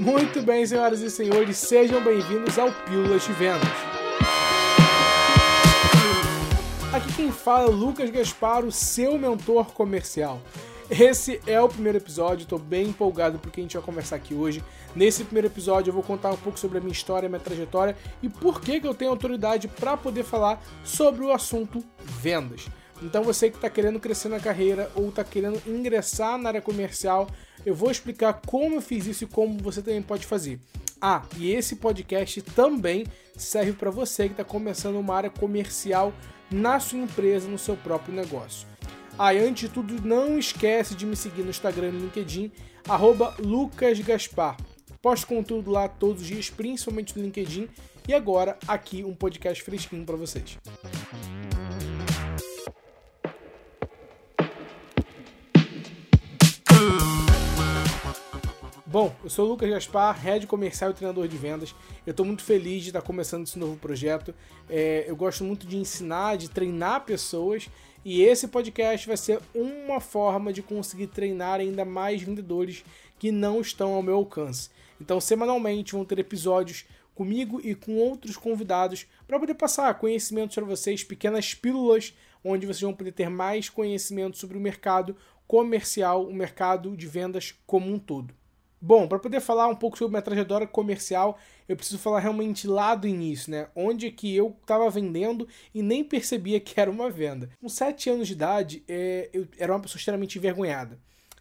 Muito bem, senhoras e senhores, sejam bem-vindos ao Pílulas de Vendas. Aqui quem fala é Lucas Gaspar, o seu mentor comercial. Esse é o primeiro episódio, estou bem empolgado porque a gente vai conversar aqui hoje. Nesse primeiro episódio eu vou contar um pouco sobre a minha história, minha trajetória e por que, que eu tenho autoridade para poder falar sobre o assunto vendas. Então você que está querendo crescer na carreira ou está querendo ingressar na área comercial, eu vou explicar como eu fiz isso e como você também pode fazer. Ah, e esse podcast também serve para você que está começando uma área comercial na sua empresa, no seu próprio negócio. Ah, e antes de tudo, não esquece de me seguir no Instagram e no LinkedIn, lucasgaspar. Posto conteúdo lá todos os dias, principalmente no LinkedIn. E agora, aqui um podcast fresquinho para vocês. Bom, eu sou o Lucas Gaspar, head comercial e treinador de vendas. Eu estou muito feliz de estar começando esse novo projeto. É, eu gosto muito de ensinar, de treinar pessoas e esse podcast vai ser uma forma de conseguir treinar ainda mais vendedores que não estão ao meu alcance. Então, semanalmente vão ter episódios comigo e com outros convidados para poder passar conhecimentos para vocês, pequenas pílulas onde vocês vão poder ter mais conhecimento sobre o mercado comercial, o mercado de vendas como um todo. Bom, para poder falar um pouco sobre minha trajetória comercial, eu preciso falar realmente lá do início, né? Onde que eu estava vendendo e nem percebia que era uma venda. Com 7 anos de idade, é, eu era uma pessoa extremamente envergonhada.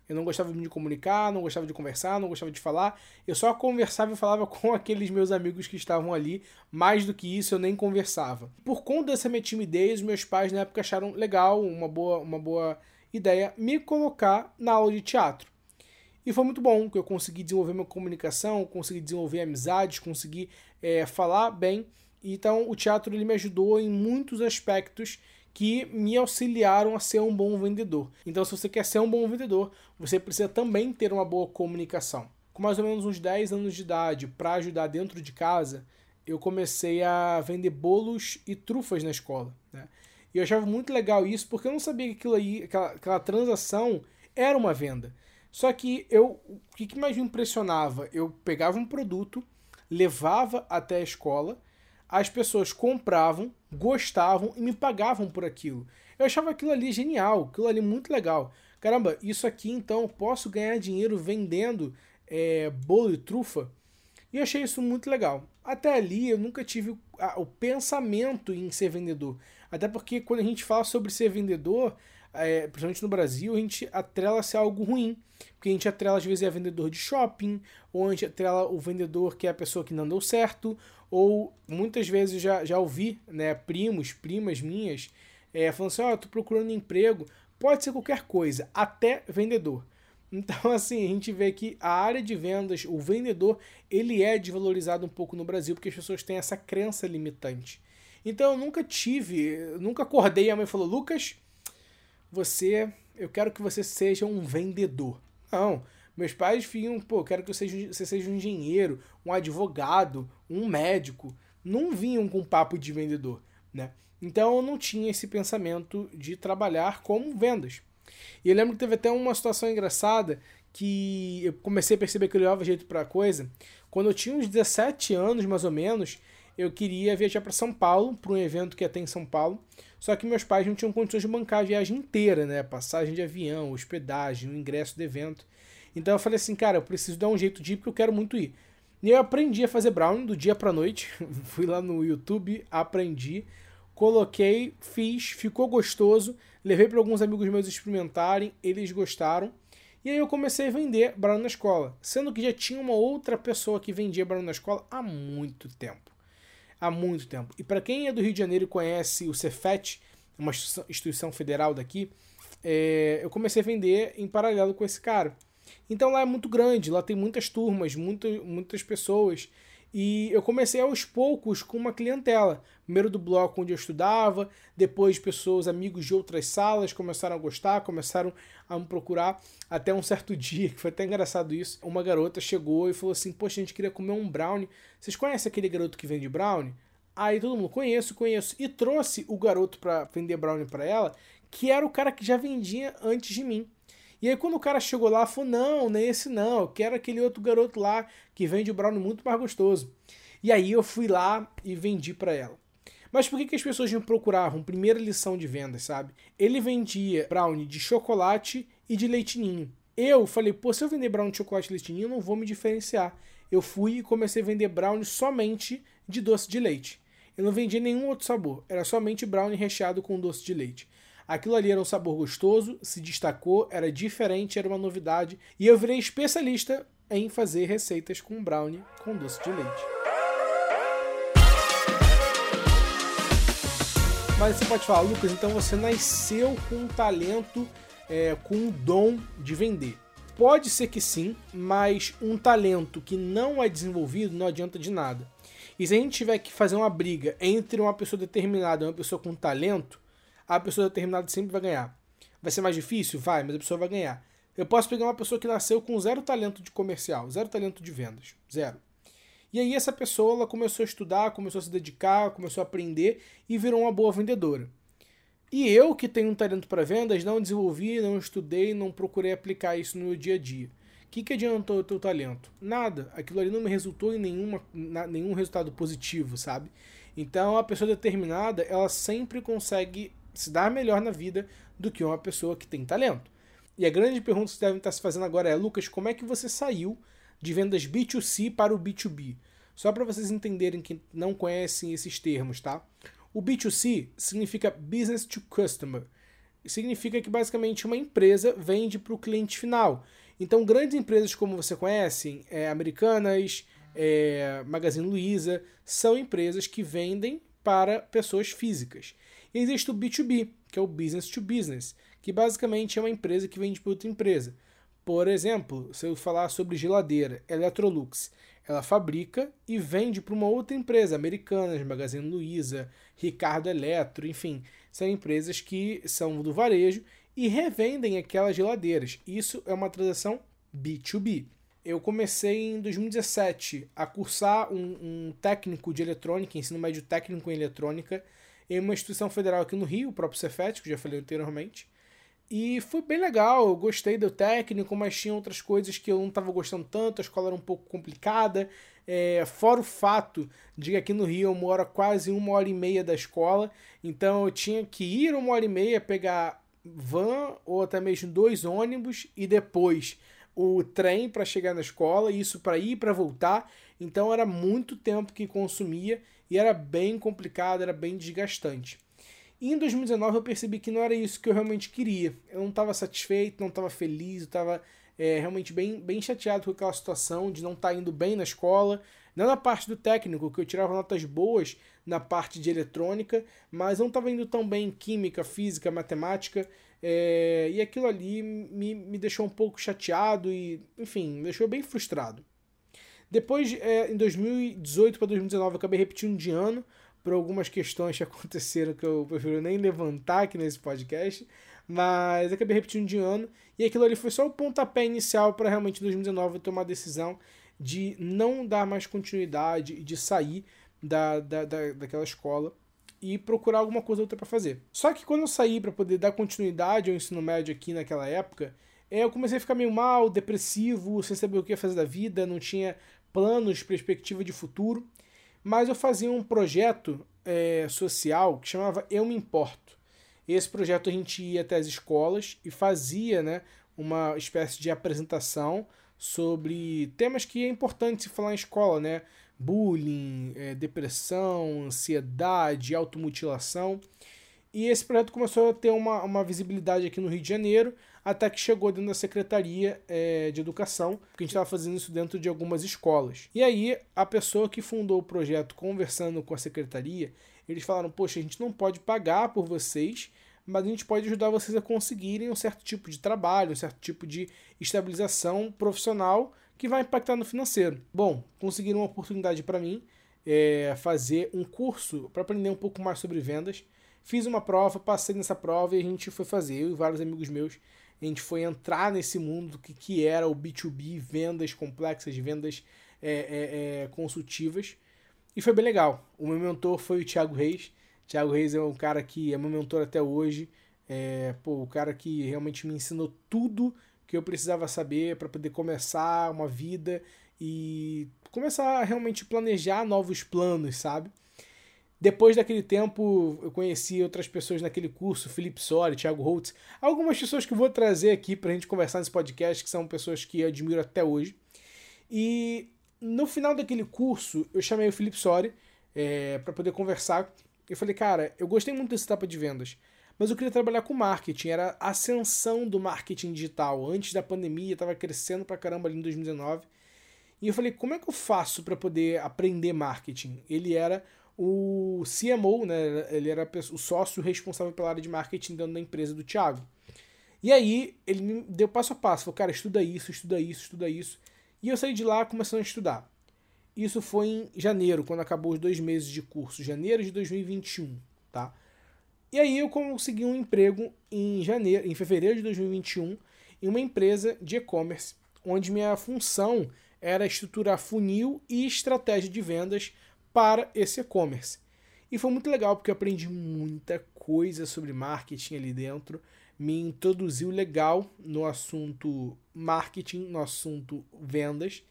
Eu não gostava de me comunicar, não gostava de conversar, não gostava de falar. Eu só conversava e falava com aqueles meus amigos que estavam ali. Mais do que isso, eu nem conversava. Por conta dessa minha timidez, meus pais na época acharam legal, uma boa, uma boa ideia, me colocar na aula de teatro. E foi muito bom, que eu consegui desenvolver minha comunicação, consegui desenvolver amizades, consegui é, falar bem. Então o teatro ele me ajudou em muitos aspectos que me auxiliaram a ser um bom vendedor. Então, se você quer ser um bom vendedor, você precisa também ter uma boa comunicação. Com mais ou menos uns 10 anos de idade, para ajudar dentro de casa, eu comecei a vender bolos e trufas na escola. Né? E eu achava muito legal isso, porque eu não sabia que aquilo aí, aquela, aquela transação era uma venda. Só que eu, o que mais me impressionava? Eu pegava um produto, levava até a escola, as pessoas compravam, gostavam e me pagavam por aquilo. Eu achava aquilo ali genial, aquilo ali muito legal. Caramba, isso aqui então eu posso ganhar dinheiro vendendo é, bolo e trufa? E eu achei isso muito legal. Até ali eu nunca tive o, pensamento em ser vendedor. Até porque quando a gente fala sobre ser vendedor, é, principalmente no Brasil, a gente atrela-se a algo ruim. Porque a gente atrela, às vezes, é vendedor de shopping, ou a gente atrela o vendedor que é a pessoa que não deu certo, ou muitas vezes já, já ouvi né, primos, primas minhas, é, falando assim: Ó, oh, tô procurando emprego. Pode ser qualquer coisa, até vendedor. Então, assim, a gente vê que a área de vendas, o vendedor, ele é desvalorizado um pouco no Brasil, porque as pessoas têm essa crença limitante. Então, eu nunca tive, nunca acordei e a mãe falou: Lucas você, eu quero que você seja um vendedor. Não, meus pais vinham, pô, quero que seja, você seja um engenheiro, um advogado, um médico. Não vinham com papo de vendedor, né? Então eu não tinha esse pensamento de trabalhar como vendas. E eu lembro que teve até uma situação engraçada que eu comecei a perceber que eu levava jeito para coisa. Quando eu tinha uns 17 anos, mais ou menos, eu queria viajar para São Paulo, para um evento que ia ter em São Paulo. Só que meus pais não tinham condições de bancar a viagem inteira, né? Passagem de avião, hospedagem, o ingresso do evento. Então eu falei assim, cara, eu preciso dar um jeito de ir porque eu quero muito ir. E eu aprendi a fazer brownie do dia pra noite. Fui lá no YouTube, aprendi, coloquei, fiz, ficou gostoso. Levei para alguns amigos meus experimentarem, eles gostaram. E aí eu comecei a vender brownie na escola, sendo que já tinha uma outra pessoa que vendia brownie na escola há muito tempo há muito tempo. E para quem é do Rio de Janeiro e conhece o Cefet, uma instituição federal daqui, é, eu comecei a vender em paralelo com esse cara. Então lá é muito grande, lá tem muitas turmas, muita, muitas pessoas. E eu comecei aos poucos com uma clientela. Primeiro do bloco onde eu estudava, depois pessoas, amigos de outras salas começaram a gostar, começaram a me procurar. Até um certo dia, que foi até engraçado isso, uma garota chegou e falou assim: Poxa, a gente queria comer um brownie. Vocês conhecem aquele garoto que vende brownie? Aí todo mundo, conheço, conheço. E trouxe o garoto para vender brownie para ela, que era o cara que já vendia antes de mim. E aí quando o cara chegou lá, falou, não, nem esse não, eu quero aquele outro garoto lá que vende o brownie muito mais gostoso. E aí eu fui lá e vendi para ela. Mas por que, que as pessoas me procuravam? Primeira lição de vendas, sabe? Ele vendia brownie de chocolate e de leitinho. Eu falei, pô, se eu vender brownie de chocolate e leitinho, eu não vou me diferenciar. Eu fui e comecei a vender brownie somente de doce de leite. Eu não vendia nenhum outro sabor, era somente brownie recheado com doce de leite. Aquilo ali era um sabor gostoso, se destacou, era diferente, era uma novidade, e eu virei especialista em fazer receitas com brownie com doce de leite. Mas você pode falar, Lucas, então você nasceu com um talento, é, com um dom de vender. Pode ser que sim, mas um talento que não é desenvolvido não adianta de nada. E se a gente tiver que fazer uma briga entre uma pessoa determinada e uma pessoa com talento, a pessoa determinada sempre vai ganhar. Vai ser mais difícil? Vai, mas a pessoa vai ganhar. Eu posso pegar uma pessoa que nasceu com zero talento de comercial, zero talento de vendas, zero. E aí essa pessoa ela começou a estudar, começou a se dedicar, começou a aprender e virou uma boa vendedora. E eu, que tenho um talento para vendas, não desenvolvi, não estudei, não procurei aplicar isso no meu dia a dia. O que, que adiantou o teu talento? Nada. Aquilo ali não me resultou em nenhuma, na, nenhum resultado positivo, sabe? Então, a pessoa determinada, ela sempre consegue se dar melhor na vida do que uma pessoa que tem talento. E a grande pergunta que vocês devem estar se fazendo agora é, Lucas, como é que você saiu de vendas B2C para o B2B? Só para vocês entenderem que não conhecem esses termos, tá? O B2C significa Business to Customer. Significa que basicamente uma empresa vende para o cliente final. Então, grandes empresas como você conhece, é, Americanas, é, Magazine Luiza, são empresas que vendem para pessoas físicas. E existe o B2B, que é o Business to Business, que basicamente é uma empresa que vende para outra empresa. Por exemplo, se eu falar sobre geladeira, Electrolux, ela fabrica e vende para uma outra empresa, Americanas, Magazine Luiza, Ricardo Eletro, enfim, são empresas que são do varejo e revendem aquelas geladeiras. Isso é uma transação B2B. Eu comecei em 2017 a cursar um, um técnico de eletrônica, ensino médio técnico em eletrônica, em uma instituição federal aqui no Rio, o próprio Cefet, que já falei anteriormente. E foi bem legal, eu gostei do técnico, mas tinha outras coisas que eu não estava gostando tanto, a escola era um pouco complicada. É, fora o fato de que aqui no Rio eu moro a quase uma hora e meia da escola, então eu tinha que ir uma hora e meia, pegar van ou até mesmo dois ônibus e depois o trem para chegar na escola, isso para ir e para voltar. Então era muito tempo que consumia e era bem complicado, era bem desgastante. E em 2019 eu percebi que não era isso que eu realmente queria. Eu não estava satisfeito, não estava feliz, eu estava é, realmente bem, bem chateado com aquela situação de não estar tá indo bem na escola. Não na parte do técnico, que eu tirava notas boas na parte de eletrônica, mas não estava indo tão bem em química, física, matemática. É, e aquilo ali me, me deixou um pouco chateado e, enfim, me deixou bem frustrado. Depois, é, em 2018 para 2019, eu acabei repetindo de ano, por algumas questões que aconteceram que eu prefiro nem levantar aqui nesse podcast, mas acabei repetindo de ano e aquilo ali foi só o pontapé inicial para realmente em 2019 eu tomar a decisão de não dar mais continuidade e de sair da, da, da, daquela escola e procurar alguma coisa outra para fazer. Só que quando eu saí para poder dar continuidade ao ensino médio aqui naquela época, é, eu comecei a ficar meio mal, depressivo, sem saber o que ia fazer da vida, não tinha planos, perspectiva de futuro mas eu fazia um projeto é, social que chamava Eu Me Importo. Esse projeto a gente ia até as escolas e fazia né, uma espécie de apresentação sobre temas que é importante se falar em escola, né? Bullying, é, depressão, ansiedade, automutilação. E esse projeto começou a ter uma, uma visibilidade aqui no Rio de Janeiro, até que chegou dentro da Secretaria é, de Educação, porque a gente estava fazendo isso dentro de algumas escolas. E aí, a pessoa que fundou o projeto, conversando com a Secretaria, eles falaram: Poxa, a gente não pode pagar por vocês, mas a gente pode ajudar vocês a conseguirem um certo tipo de trabalho, um certo tipo de estabilização profissional que vai impactar no financeiro. Bom, conseguiram uma oportunidade para mim é, fazer um curso para aprender um pouco mais sobre vendas. Fiz uma prova, passei nessa prova e a gente foi fazer, eu e vários amigos meus, a gente foi entrar nesse mundo do que, que era o B2B, vendas complexas, vendas é, é, é, consultivas. E foi bem legal. O meu mentor foi o Thiago Reis. Thiago Reis é um cara que é meu mentor até hoje. É, pô, o cara que realmente me ensinou tudo que eu precisava saber para poder começar uma vida e começar a realmente planejar novos planos, sabe? Depois daquele tempo, eu conheci outras pessoas naquele curso, Felipe Sori, Thiago Holtz, algumas pessoas que eu vou trazer aqui para a gente conversar nesse podcast, que são pessoas que eu admiro até hoje. E no final daquele curso, eu chamei o Felipe Sori é, para poder conversar. Eu falei, cara, eu gostei muito dessa etapa de vendas, mas eu queria trabalhar com marketing. Era a ascensão do marketing digital. Antes da pandemia, estava crescendo para caramba ali em 2019. E eu falei, como é que eu faço para poder aprender marketing? Ele era o CMO, né? Ele era o sócio responsável pela área de marketing dentro da empresa do Thiago. E aí ele me deu passo a passo, falou, cara, estuda isso, estuda isso, estuda isso. E eu saí de lá começando a estudar. Isso foi em janeiro, quando acabou os dois meses de curso, janeiro de 2021, tá? E aí eu consegui um emprego em janeiro, em fevereiro de 2021, em uma empresa de e-commerce, onde minha função era estruturar funil e estratégia de vendas para esse e-commerce. E foi muito legal porque eu aprendi muita coisa sobre marketing ali dentro, me introduziu legal no assunto marketing, no assunto vendas,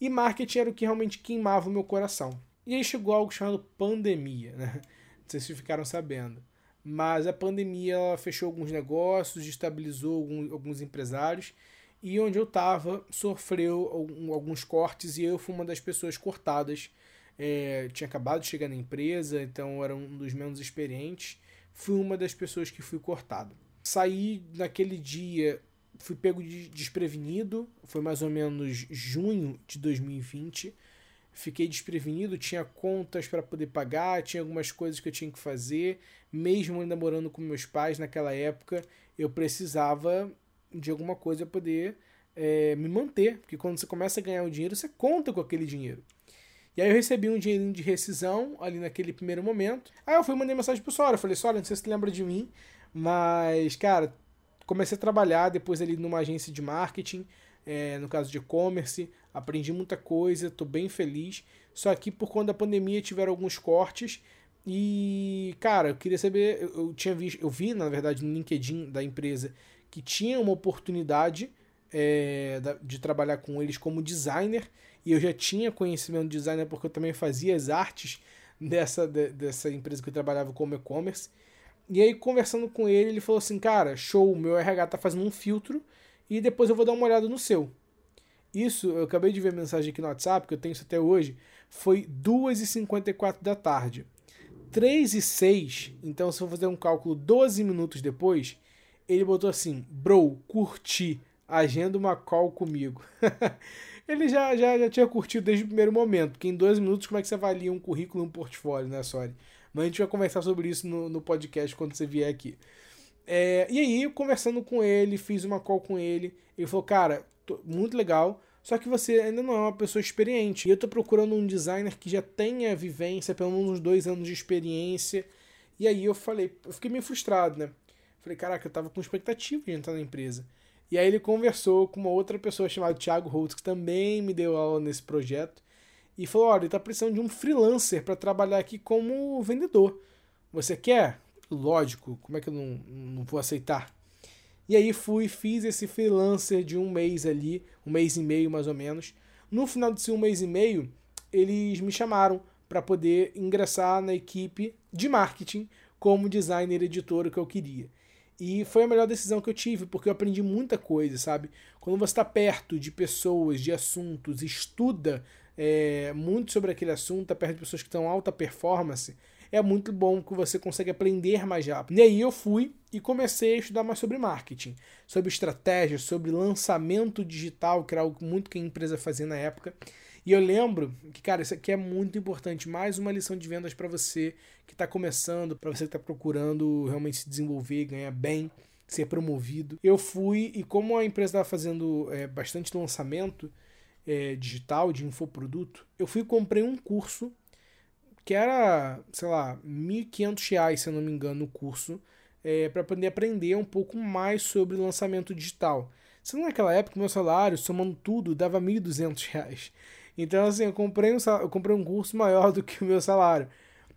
e marketing era o que realmente queimava o meu coração. E aí chegou algo chamado pandemia, né? Não sei se ficaram sabendo. Mas a pandemia fechou alguns negócios, destabilizou alguns empresários, e onde eu estava sofreu alguns cortes e eu fui uma das pessoas cortadas é, tinha acabado de chegar na empresa, então era um dos menos experientes. Fui uma das pessoas que fui cortado. Saí naquele dia, fui pego de desprevenido, foi mais ou menos junho de 2020. Fiquei desprevenido, tinha contas para poder pagar, tinha algumas coisas que eu tinha que fazer, mesmo ainda morando com meus pais naquela época, eu precisava de alguma coisa para poder é, me manter, porque quando você começa a ganhar o dinheiro, você conta com aquele dinheiro. E aí eu recebi um dinheirinho de rescisão ali naquele primeiro momento. Aí eu fui mandei mensagem pro Sora. Eu falei, Sora, não sei se você lembra de mim, mas, cara, comecei a trabalhar depois ali numa agência de marketing, é, no caso de e-commerce, aprendi muita coisa, tô bem feliz. Só que por conta da pandemia tiveram alguns cortes. E, cara, eu queria saber, eu, eu tinha visto, eu vi, na verdade, no LinkedIn da empresa que tinha uma oportunidade é, de trabalhar com eles como designer e eu já tinha conhecimento de designer porque eu também fazia as artes dessa, de, dessa empresa que eu trabalhava como e-commerce. E aí, conversando com ele, ele falou assim: Cara, show, meu RH tá fazendo um filtro e depois eu vou dar uma olhada no seu. Isso, eu acabei de ver a mensagem aqui no WhatsApp, que eu tenho isso até hoje, foi 2h54 da tarde. 3 e 6, então se eu fazer um cálculo 12 minutos depois, ele botou assim: Bro, curti, agenda uma call comigo. ele já, já, já tinha curtido desde o primeiro momento, que em dois minutos como é que você avalia um currículo e um portfólio, né, Sorry? Mas a gente vai conversar sobre isso no, no podcast quando você vier aqui. É, e aí, conversando com ele, fiz uma call com ele, ele falou, cara, tô, muito legal, só que você ainda não é uma pessoa experiente. E eu tô procurando um designer que já tenha vivência, pelo menos uns dois anos de experiência. E aí eu falei, eu fiquei meio frustrado, né? Falei, caraca, eu tava com expectativa de entrar na empresa. E aí ele conversou com uma outra pessoa chamada Thiago Holtz, que também me deu aula nesse projeto, e falou: olha, ele está precisando de um freelancer para trabalhar aqui como vendedor. Você quer? Lógico, como é que eu não, não vou aceitar? E aí fui, fiz esse freelancer de um mês ali, um mês e meio mais ou menos. No final desse um mês e meio, eles me chamaram para poder ingressar na equipe de marketing como designer editor que eu queria. E foi a melhor decisão que eu tive, porque eu aprendi muita coisa, sabe? Quando você está perto de pessoas, de assuntos, estuda é, muito sobre aquele assunto, tá perto de pessoas que estão alta performance, é muito bom que você consegue aprender mais rápido. E aí eu fui e comecei a estudar mais sobre marketing, sobre estratégia, sobre lançamento digital, que era algo muito que a empresa fazia na época. E eu lembro que, cara, isso aqui é muito importante. Mais uma lição de vendas para você que está começando, para você que está procurando realmente se desenvolver, ganhar bem, ser promovido. Eu fui e como a empresa estava fazendo é, bastante lançamento é, digital de infoproduto, eu fui e comprei um curso que era, sei lá, R$ 1.500, se eu não me engano, o curso, é, para poder aprender um pouco mais sobre lançamento digital. Se naquela época meu salário, somando tudo, dava R$ 1.200. Então, assim, eu comprei, um, eu comprei um curso maior do que o meu salário.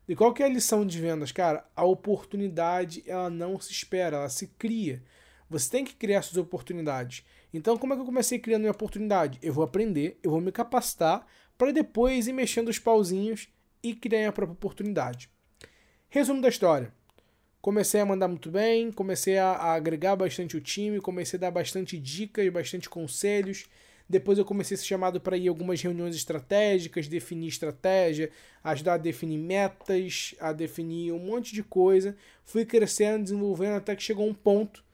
E qual que é a lição de vendas, cara? A oportunidade, ela não se espera, ela se cria. Você tem que criar suas oportunidades. Então, como é que eu comecei criando minha oportunidade? Eu vou aprender, eu vou me capacitar para depois ir mexendo os pauzinhos e criar minha própria oportunidade. Resumo da história. Comecei a mandar muito bem, comecei a, a agregar bastante o time, comecei a dar bastante dicas, bastante conselhos. Depois eu comecei a ser chamado para ir algumas reuniões estratégicas, definir estratégia, ajudar a definir metas, a definir um monte de coisa. Fui crescendo, desenvolvendo até que chegou um ponto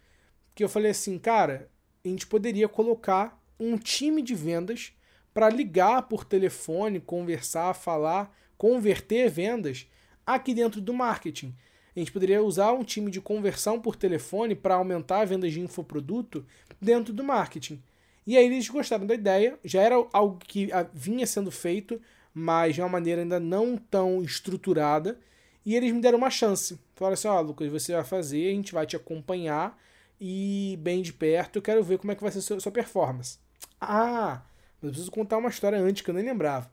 que eu falei assim, cara, a gente poderia colocar um time de vendas para ligar por telefone, conversar, falar, converter vendas aqui dentro do marketing. A gente poderia usar um time de conversão por telefone para aumentar a venda de infoproduto dentro do marketing. E aí eles gostaram da ideia, já era algo que vinha sendo feito, mas de uma maneira ainda não tão estruturada, e eles me deram uma chance. Falaram assim: Ó, oh, Lucas, você vai fazer, a gente vai te acompanhar e bem de perto, eu quero ver como é que vai ser a sua performance. Ah, mas eu preciso contar uma história antes que eu nem lembrava.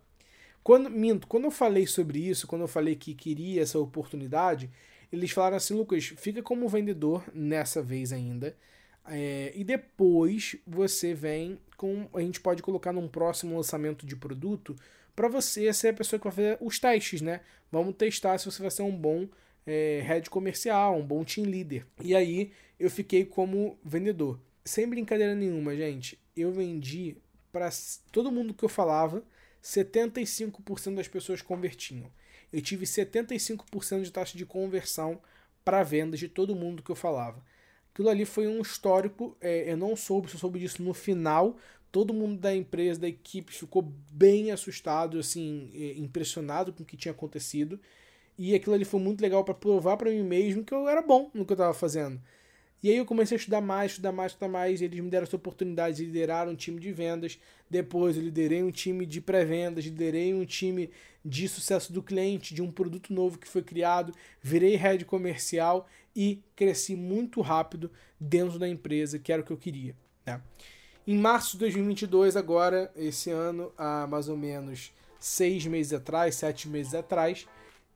Quando, minto, quando eu falei sobre isso, quando eu falei que queria essa oportunidade, eles falaram assim, Lucas, fica como vendedor nessa vez ainda. É, e depois você vem com. A gente pode colocar num próximo lançamento de produto para você ser a pessoa que vai fazer os testes, né? Vamos testar se você vai ser um bom é, head comercial, um bom team leader. E aí eu fiquei como vendedor. Sem brincadeira nenhuma, gente. Eu vendi para todo mundo que eu falava, 75% das pessoas convertiam. Eu tive 75% de taxa de conversão para vendas de todo mundo que eu falava. Aquilo ali foi um histórico, é, eu não soube, só soube disso no final. Todo mundo da empresa, da equipe, ficou bem assustado, assim, é, impressionado com o que tinha acontecido. E aquilo ali foi muito legal para provar para mim mesmo que eu era bom no que eu estava fazendo. E aí eu comecei a estudar mais, estudar mais, estudar mais. eles me deram essa oportunidade de liderar um time de vendas. Depois eu liderei um time de pré-vendas, liderei um time de sucesso do cliente, de um produto novo que foi criado. Virei head comercial e cresci muito rápido dentro da empresa, que era o que eu queria. Né? Em março de 2022, agora, esse ano, há mais ou menos seis meses atrás, sete meses atrás,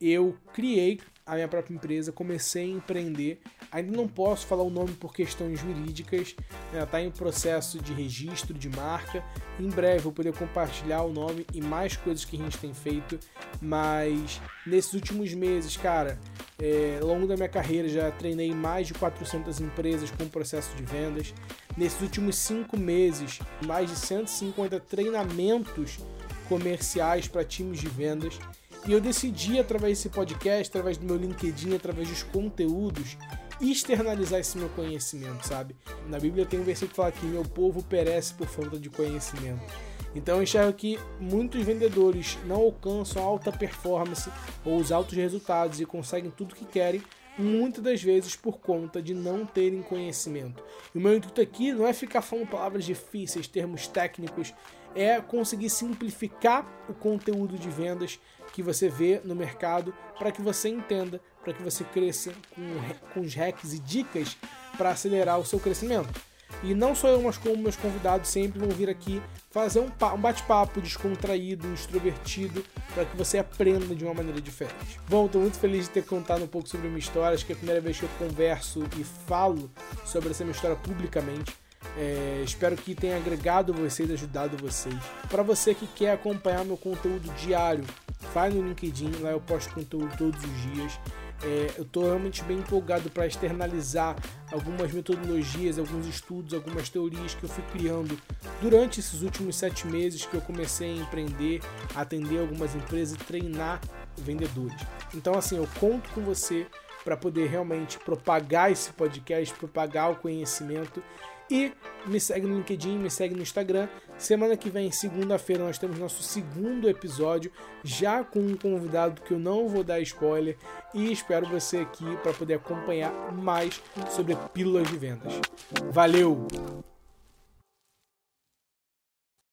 eu criei a minha própria empresa, comecei a empreender. Ainda não posso falar o nome por questões jurídicas, está né? em processo de registro de marca. Em breve vou poder compartilhar o nome e mais coisas que a gente tem feito. Mas nesses últimos meses, cara, é, ao longo da minha carreira já treinei mais de 400 empresas com processo de vendas. Nesses últimos cinco meses, mais de 150 treinamentos comerciais para times de vendas. E eu decidi, através desse podcast, através do meu LinkedIn, através dos conteúdos, externalizar esse meu conhecimento, sabe? Na Bíblia tem um versículo que fala que meu povo perece por falta de conhecimento. Então eu enxergo que muitos vendedores não alcançam alta performance ou os altos resultados e conseguem tudo que querem, muitas das vezes por conta de não terem conhecimento. E o meu intuito aqui não é ficar falando palavras difíceis, termos técnicos, é conseguir simplificar o conteúdo de vendas que você vê no mercado para que você entenda, para que você cresça com, com os hacks e dicas para acelerar o seu crescimento. E não só eu, mas como meus convidados sempre vão vir aqui fazer um, um bate-papo descontraído, extrovertido, para que você aprenda de uma maneira diferente. Bom, estou muito feliz de ter contado um pouco sobre minha história. Acho que é a primeira vez que eu converso e falo sobre essa minha história publicamente. É, espero que tenha agregado vocês, ajudado vocês. Para você que quer acompanhar meu conteúdo diário, vai no LinkedIn, lá eu posto conteúdo todos os dias. É, eu estou realmente bem empolgado para externalizar algumas metodologias, alguns estudos, algumas teorias que eu fui criando durante esses últimos sete meses que eu comecei a empreender, atender algumas empresas e treinar vendedores. Então, assim, eu conto com você para poder realmente propagar esse podcast, propagar o conhecimento e me segue no LinkedIn, me segue no Instagram. Semana que vem, segunda-feira, nós temos nosso segundo episódio, já com um convidado que eu não vou dar spoiler. E espero você aqui para poder acompanhar mais sobre pílulas de vendas. Valeu!